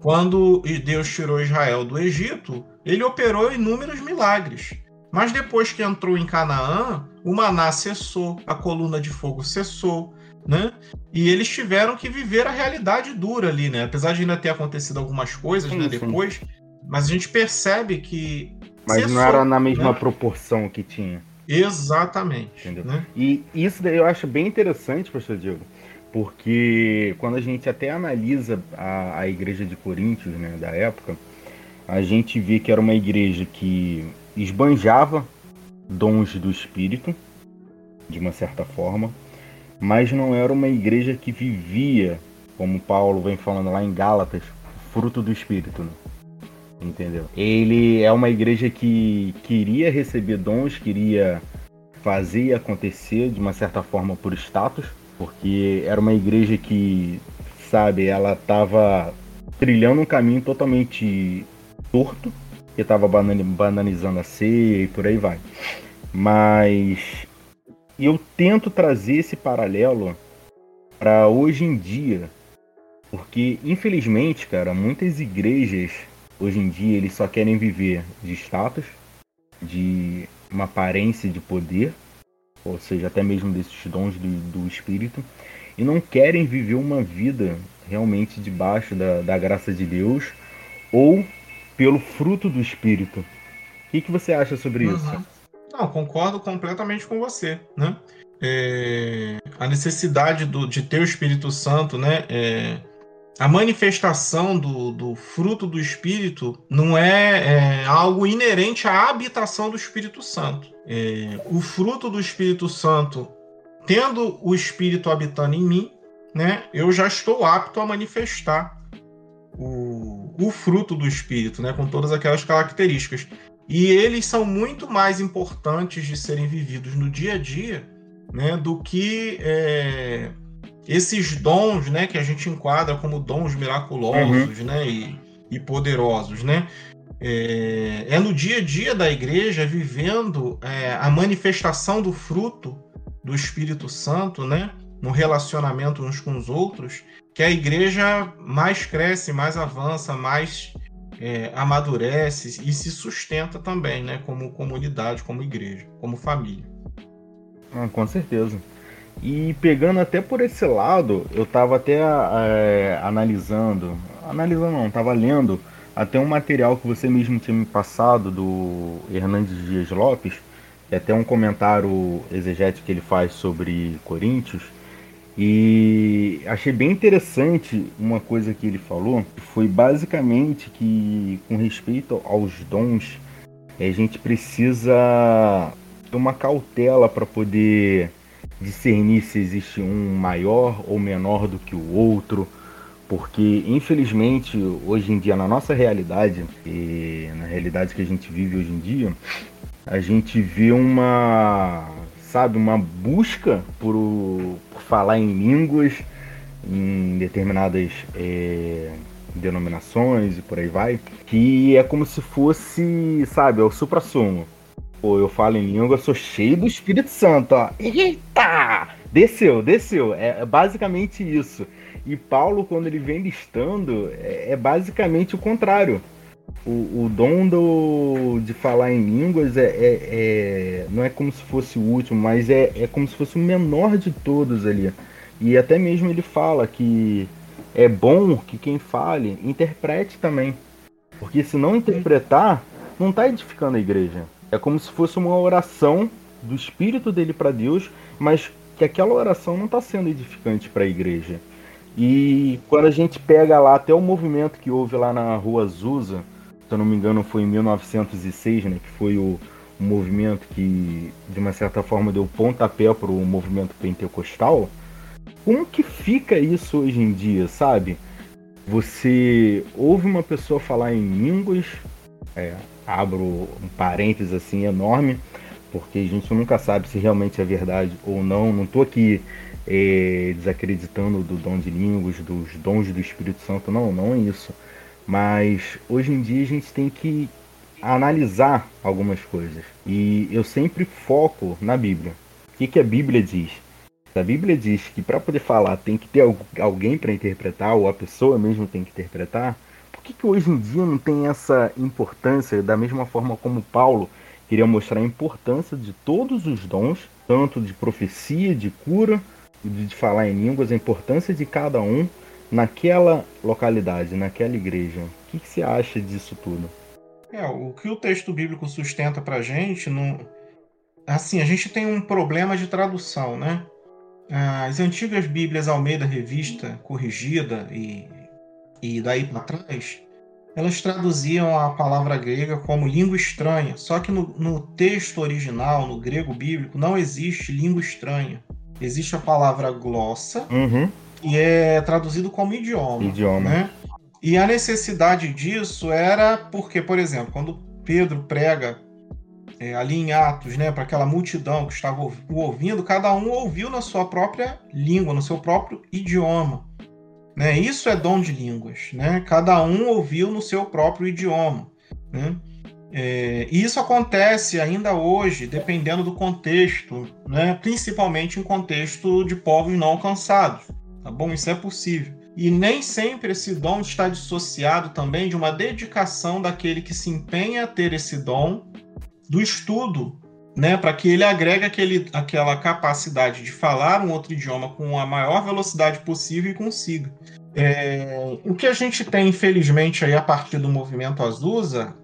Quando Deus tirou Israel do Egito, ele operou inúmeros milagres. Mas depois que entrou em Canaã, o maná cessou, a coluna de fogo cessou, né? E eles tiveram que viver a realidade dura ali, né? Apesar de ainda ter acontecido algumas coisas, sim, né, depois, mas a gente percebe que mas cessou, não era na mesma né? proporção que tinha. Exatamente. Entendeu? Né? E isso daí eu acho bem interessante, pastor Diego, porque quando a gente até analisa a, a igreja de Coríntios, né, da época, a gente vê que era uma igreja que esbanjava dons do Espírito, de uma certa forma, mas não era uma igreja que vivia, como Paulo vem falando lá em Gálatas, fruto do Espírito. Né? Entendeu? Ele é uma igreja que queria receber dons, queria fazer acontecer de uma certa forma por status, porque era uma igreja que, sabe, ela estava trilhando um caminho totalmente torto, que estava banalizando a ceia e por aí vai. Mas eu tento trazer esse paralelo para hoje em dia, porque infelizmente, cara, muitas igrejas hoje em dia eles só querem viver de status, de uma aparência de poder, ou seja, até mesmo desses dons do, do espírito, e não querem viver uma vida realmente debaixo da, da graça de Deus ou pelo fruto do espírito. O que, que você acha sobre uhum. isso? Não, concordo completamente com você, né? É, a necessidade do, de ter o Espírito Santo, né? É, a manifestação do, do, fruto do Espírito não é, é, algo inerente à habitação do Espírito Santo. É, o fruto do Espírito Santo, tendo o Espírito habitando em mim, né, eu já estou apto a manifestar o, o fruto do Espírito, né, com todas aquelas características. E eles são muito mais importantes de serem vividos no dia a dia né, do que é, esses dons né, que a gente enquadra como dons miraculosos uhum. né, e, e, poderosos. Né? É, é, no dia a dia da igreja vivendo é, a manifestação do fruto do Espírito Santo, né, no relacionamento uns com os outros, que a igreja mais cresce, mais avança, mais é, amadurece e se sustenta também, né, como comunidade, como igreja, como família. Ah, com certeza. E pegando até por esse lado, eu estava até é, analisando, analisando não, estava lendo até um material que você mesmo tinha me passado do Hernandes Dias Lopes, é até um comentário exegético que ele faz sobre Coríntios, e achei bem interessante uma coisa que ele falou, que foi basicamente que com respeito aos dons, a gente precisa tomar cautela para poder discernir se existe um maior ou menor do que o outro, porque infelizmente hoje em dia na nossa realidade e na realidade que a gente vive hoje em dia, a gente vê uma sabe, uma busca por, por falar em línguas em determinadas é, denominações e por aí vai, que é como se fosse, sabe, é o supra-sumo. Pô, eu falo em língua, sou cheio do Espírito Santo, ó. Eita! Desceu, desceu. É, é basicamente isso. E Paulo, quando ele vem listando, é, é basicamente o contrário o, o dom do, de falar em línguas é, é, é, não é como se fosse o último, mas é, é como se fosse o menor de todos ali. E até mesmo ele fala que é bom que quem fale interprete também. Porque se não interpretar, não está edificando a igreja. É como se fosse uma oração do espírito dele para Deus, mas que aquela oração não está sendo edificante para a igreja. E quando a gente pega lá até o movimento que houve lá na rua Azusa, se eu não me engano, foi em 1906, né, que foi o, o movimento que, de uma certa forma, deu pontapé para o movimento pentecostal. Como que fica isso hoje em dia, sabe? Você ouve uma pessoa falar em línguas, é, abro um parênteses assim enorme, porque a gente nunca sabe se realmente é verdade ou não. Não estou aqui é, desacreditando do dom de línguas, dos dons do Espírito Santo, não, não é isso. Mas hoje em dia a gente tem que analisar algumas coisas. E eu sempre foco na Bíblia. O que, que a Bíblia diz? A Bíblia diz que para poder falar tem que ter alguém para interpretar, ou a pessoa mesmo tem que interpretar, por que, que hoje em dia não tem essa importância, da mesma forma como Paulo queria mostrar a importância de todos os dons, tanto de profecia, de cura, de falar em línguas, a importância de cada um, naquela localidade, naquela igreja. O que, que você acha disso tudo? É, o que o texto bíblico sustenta para a gente, não... assim, a gente tem um problema de tradução, né? As antigas Bíblias Almeida Revista, corrigida e, e daí para trás, elas traduziam a palavra grega como língua estranha. Só que no, no, texto original, no grego bíblico, não existe língua estranha. Existe a palavra glossa, uhum e é traduzido como idioma. Idioma. Né? E a necessidade disso era porque, por exemplo, quando Pedro prega é, ali em Atos, né, para aquela multidão que estava ouvindo, cada um ouviu na sua própria língua, no seu próprio idioma. Né? Isso é dom de línguas. Né? Cada um ouviu no seu próprio idioma. Né? É, e isso acontece ainda hoje, dependendo do contexto, né? principalmente em contexto de povos não alcançados tá bom? Isso é possível. E nem sempre esse dom está dissociado também de uma dedicação daquele que se empenha a ter esse dom do estudo, né, para que ele agregue aquele, aquela capacidade de falar um outro idioma com a maior velocidade possível e consiga. É, o que a gente tem, infelizmente, aí a partir do movimento Azusa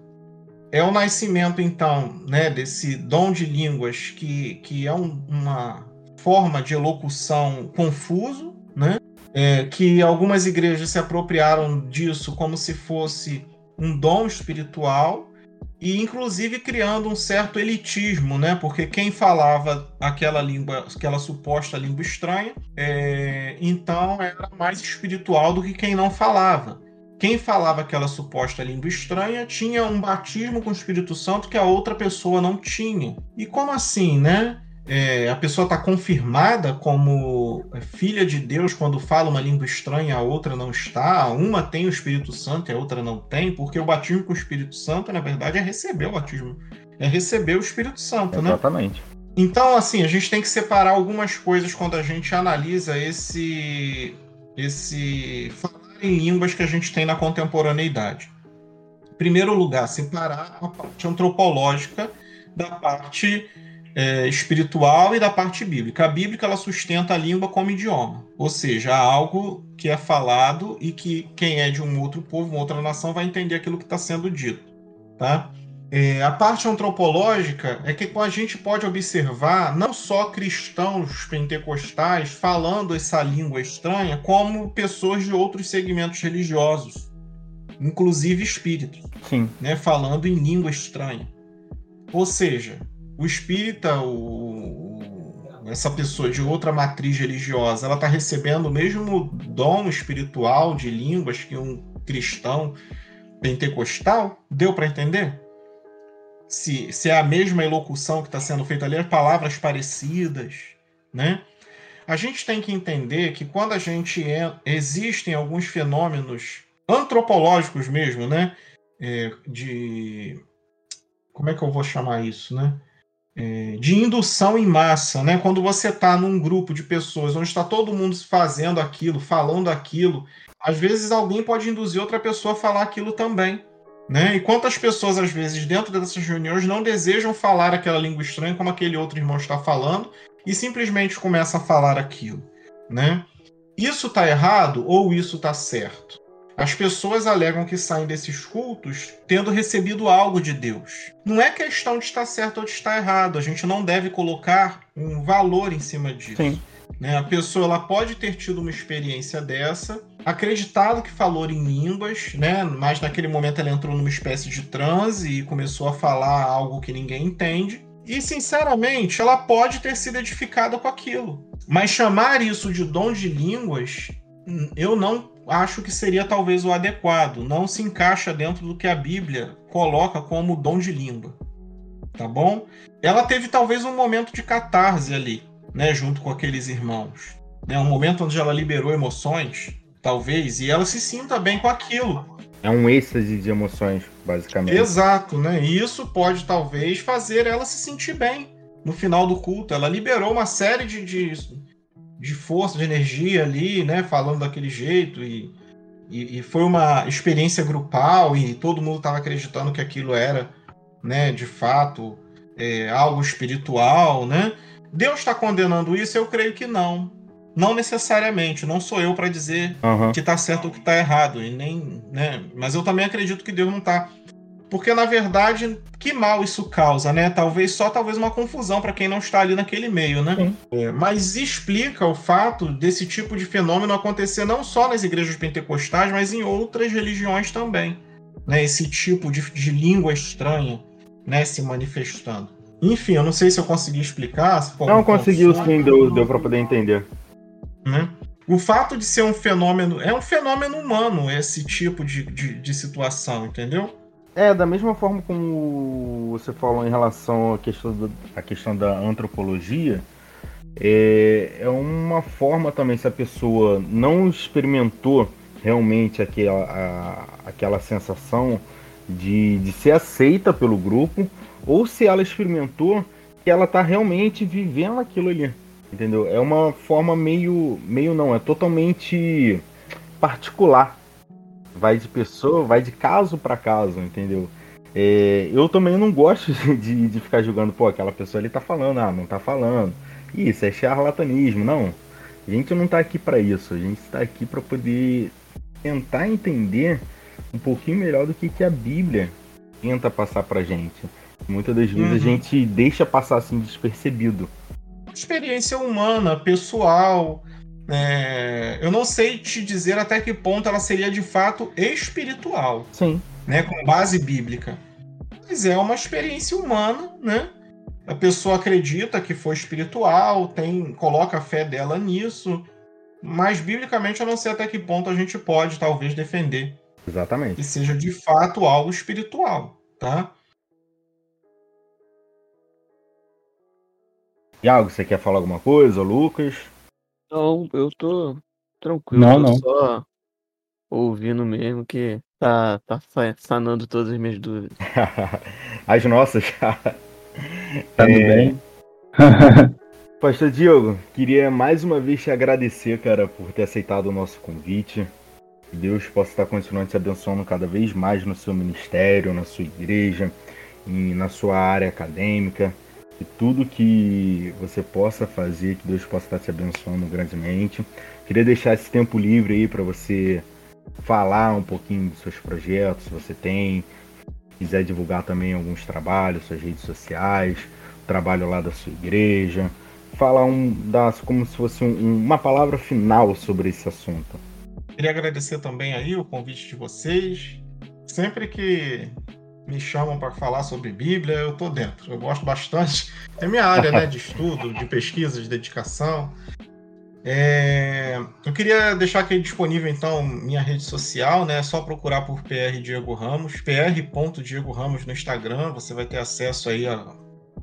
é o nascimento, então, né, desse dom de línguas que, que é um, uma forma de elocução confuso, né? É, que algumas igrejas se apropriaram disso como se fosse um dom espiritual e inclusive criando um certo elitismo, né? Porque quem falava aquela língua, aquela suposta língua estranha, é, então era mais espiritual do que quem não falava. Quem falava aquela suposta língua estranha tinha um batismo com o Espírito Santo que a outra pessoa não tinha. E como assim, né? É, a pessoa está confirmada como filha de Deus quando fala uma língua estranha, a outra não está. Uma tem o Espírito Santo e a outra não tem, porque o batismo com o Espírito Santo, na verdade, é receber o batismo, é receber o Espírito Santo, Exatamente. né? Exatamente. Então, assim, a gente tem que separar algumas coisas quando a gente analisa esse esse falar em línguas que a gente tem na contemporaneidade. Em primeiro lugar, separar a parte antropológica da parte é, espiritual e da parte bíblica. A bíblica ela sustenta a língua como idioma, ou seja, algo que é falado e que quem é de um outro povo, uma outra nação, vai entender aquilo que está sendo dito. Tá? É, a parte antropológica é que a gente pode observar não só cristãos pentecostais falando essa língua estranha, como pessoas de outros segmentos religiosos, inclusive espíritos, Sim. Né, falando em língua estranha. Ou seja, o espírita, o, essa pessoa de outra matriz religiosa, ela está recebendo o mesmo dom espiritual de línguas que um cristão pentecostal? Deu para entender? Se, se é a mesma elocução que está sendo feita ali, palavras parecidas, né? A gente tem que entender que quando a gente é, existem alguns fenômenos antropológicos mesmo, né? É, de como é que eu vou chamar isso, né? É, de indução em massa, né? Quando você está num grupo de pessoas onde está todo mundo fazendo aquilo, falando aquilo, às vezes alguém pode induzir outra pessoa a falar aquilo também. Né? E quantas pessoas, às vezes, dentro dessas reuniões, não desejam falar aquela língua estranha como aquele outro irmão está falando e simplesmente começa a falar aquilo. Né? Isso está errado ou isso está certo? As pessoas alegam que saem desses cultos tendo recebido algo de Deus. Não é questão de estar certo ou de estar errado. A gente não deve colocar um valor em cima disso. Sim. Né? A pessoa ela pode ter tido uma experiência dessa, acreditado que falou em línguas, né? mas naquele momento ela entrou numa espécie de transe e começou a falar algo que ninguém entende. E, sinceramente, ela pode ter sido edificada com aquilo. Mas chamar isso de dom de línguas, eu não acho que seria talvez o adequado. Não se encaixa dentro do que a Bíblia coloca como dom de língua. Tá bom? Ela teve talvez um momento de catarse ali, né, junto com aqueles irmãos. Né, um momento onde ela liberou emoções, talvez, e ela se sinta bem com aquilo. É um êxtase de emoções, basicamente. Exato, né? E isso pode talvez fazer ela se sentir bem no final do culto. Ela liberou uma série de, de de força, de energia ali, né? Falando daquele jeito e, e, e foi uma experiência grupal e todo mundo estava acreditando que aquilo era, né? De fato, é, algo espiritual, né? Deus está condenando isso? Eu creio que não. Não necessariamente. Não sou eu para dizer uhum. que está certo ou que está errado. E nem, né? Mas eu também acredito que Deus não está porque na verdade que mal isso causa, né? Talvez só talvez uma confusão para quem não está ali naquele meio, né? É, mas explica o fato desse tipo de fenômeno acontecer não só nas igrejas pentecostais, mas em outras religiões também, né? Esse tipo de, de língua estranha, né? Se manifestando. Enfim, eu não sei se eu consegui explicar. Não conseguiu, sim, deu, deu para poder entender. Né? O fato de ser um fenômeno é um fenômeno humano esse tipo de, de, de situação, entendeu? É, da mesma forma como você falou em relação à questão, do, à questão da antropologia, é, é uma forma também, se a pessoa não experimentou realmente aquela, a, aquela sensação de, de ser aceita pelo grupo, ou se ela experimentou que ela está realmente vivendo aquilo ali. Entendeu? É uma forma meio. meio não, é totalmente particular vai de pessoa, vai de caso para caso, entendeu? É, eu também não gosto de, de ficar julgando, pô, aquela pessoa ali tá falando, ah, não tá falando. Isso é charlatanismo, não. A gente não tá aqui para isso, a gente está aqui para poder tentar entender um pouquinho melhor do que, que a Bíblia tenta passar pra gente. Muitas das vezes uhum. a gente deixa passar assim despercebido. Experiência humana, pessoal, é, eu não sei te dizer até que ponto ela seria de fato espiritual. Sim. Né, com base bíblica. mas é uma experiência humana, né? A pessoa acredita que foi espiritual, tem, coloca a fé dela nisso, mas biblicamente eu não sei até que ponto a gente pode talvez defender Exatamente. que seja de fato algo espiritual, tá? Iago, você quer falar alguma coisa, Lucas? Não, eu tô tranquilo. Não, tô não. só ouvindo mesmo que tá, tá sa- sanando todas as minhas dúvidas. As nossas. Tá tudo É. bem? Pastor Diogo, queria mais uma vez te agradecer, cara, por ter aceitado o nosso convite. Que Deus possa estar continuando te abençoando cada vez mais no seu ministério, na sua igreja, e na sua área acadêmica. Tudo que você possa fazer, que Deus possa estar te abençoando grandemente. Queria deixar esse tempo livre aí para você falar um pouquinho dos seus projetos, se você tem, quiser divulgar também alguns trabalhos, suas redes sociais, trabalho lá da sua igreja, falar um, dar como se fosse um- uma palavra final sobre esse assunto. Queria agradecer também aí o convite de vocês. Sempre que me chamam para falar sobre Bíblia, eu tô dentro. Eu gosto bastante. É minha área, né, de estudo, de pesquisa, de dedicação. É, Eu queria deixar aqui disponível então minha rede social, né? É só procurar por PR Diego Ramos, pr.diego Ramos no Instagram. Você vai ter acesso aí a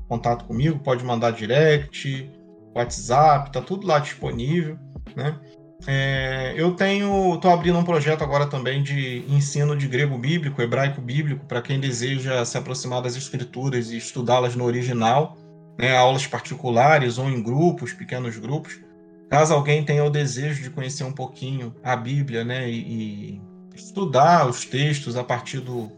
contato comigo, pode mandar direct, WhatsApp, tá tudo lá disponível, né? É, eu tenho, estou abrindo um projeto agora também de ensino de grego bíblico, hebraico bíblico, para quem deseja se aproximar das escrituras e estudá-las no original, né, aulas particulares ou em grupos, pequenos grupos. Caso alguém tenha o desejo de conhecer um pouquinho a Bíblia, né, e, e estudar os textos a partir do,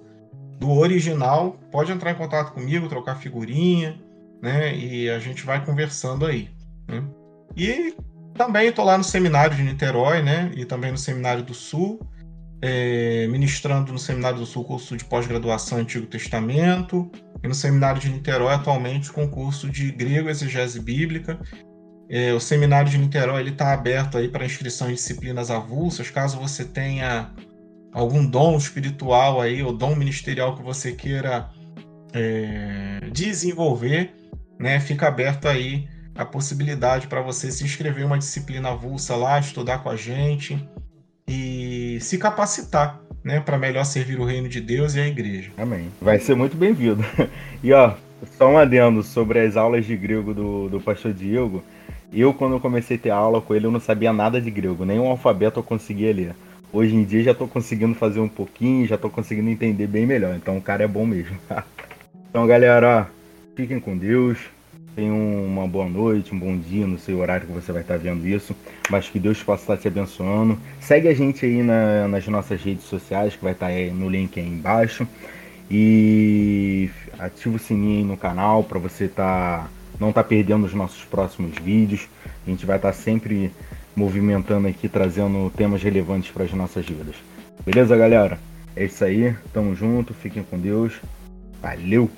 do original, pode entrar em contato comigo, trocar figurinha, né, e a gente vai conversando aí. Né? E também estou lá no seminário de Niterói, né? E também no seminário do Sul, é, ministrando no seminário do Sul curso de pós-graduação Antigo Testamento e no seminário de Niterói atualmente com curso de grego exegese bíblica. É, o seminário de Niterói ele está aberto aí para inscrição em disciplinas avulsas, caso você tenha algum dom espiritual aí ou dom ministerial que você queira é, desenvolver, né? Fica aberto aí a possibilidade para você se inscrever em uma disciplina avulsa lá, estudar com a gente e se capacitar, né, para melhor servir o reino de Deus e a igreja. Amém. Vai ser muito bem-vindo. E ó, só um adendo sobre as aulas de grego do, do pastor Diego. Eu, quando eu comecei a ter aula com ele, eu não sabia nada de grego, nem um alfabeto eu conseguia ler. Hoje em dia já tô conseguindo fazer um pouquinho, já tô conseguindo entender bem melhor. Então o cara é bom mesmo. então, galera, ó, fiquem com Deus. Tenham uma boa noite, um bom dia, não sei o horário que você vai estar vendo isso, mas que Deus possa estar te abençoando. Segue a gente aí na- nas nossas redes sociais, que vai estar no link aí embaixo. E ativa o sininho aí no canal para você tá, não estar perdendo os nossos próximos vídeos. A gente vai estar sempre movimentando aqui, trazendo temas relevantes para as nossas vidas. Beleza, galera? É isso aí, tamo junto, fiquem com Deus. Valeu!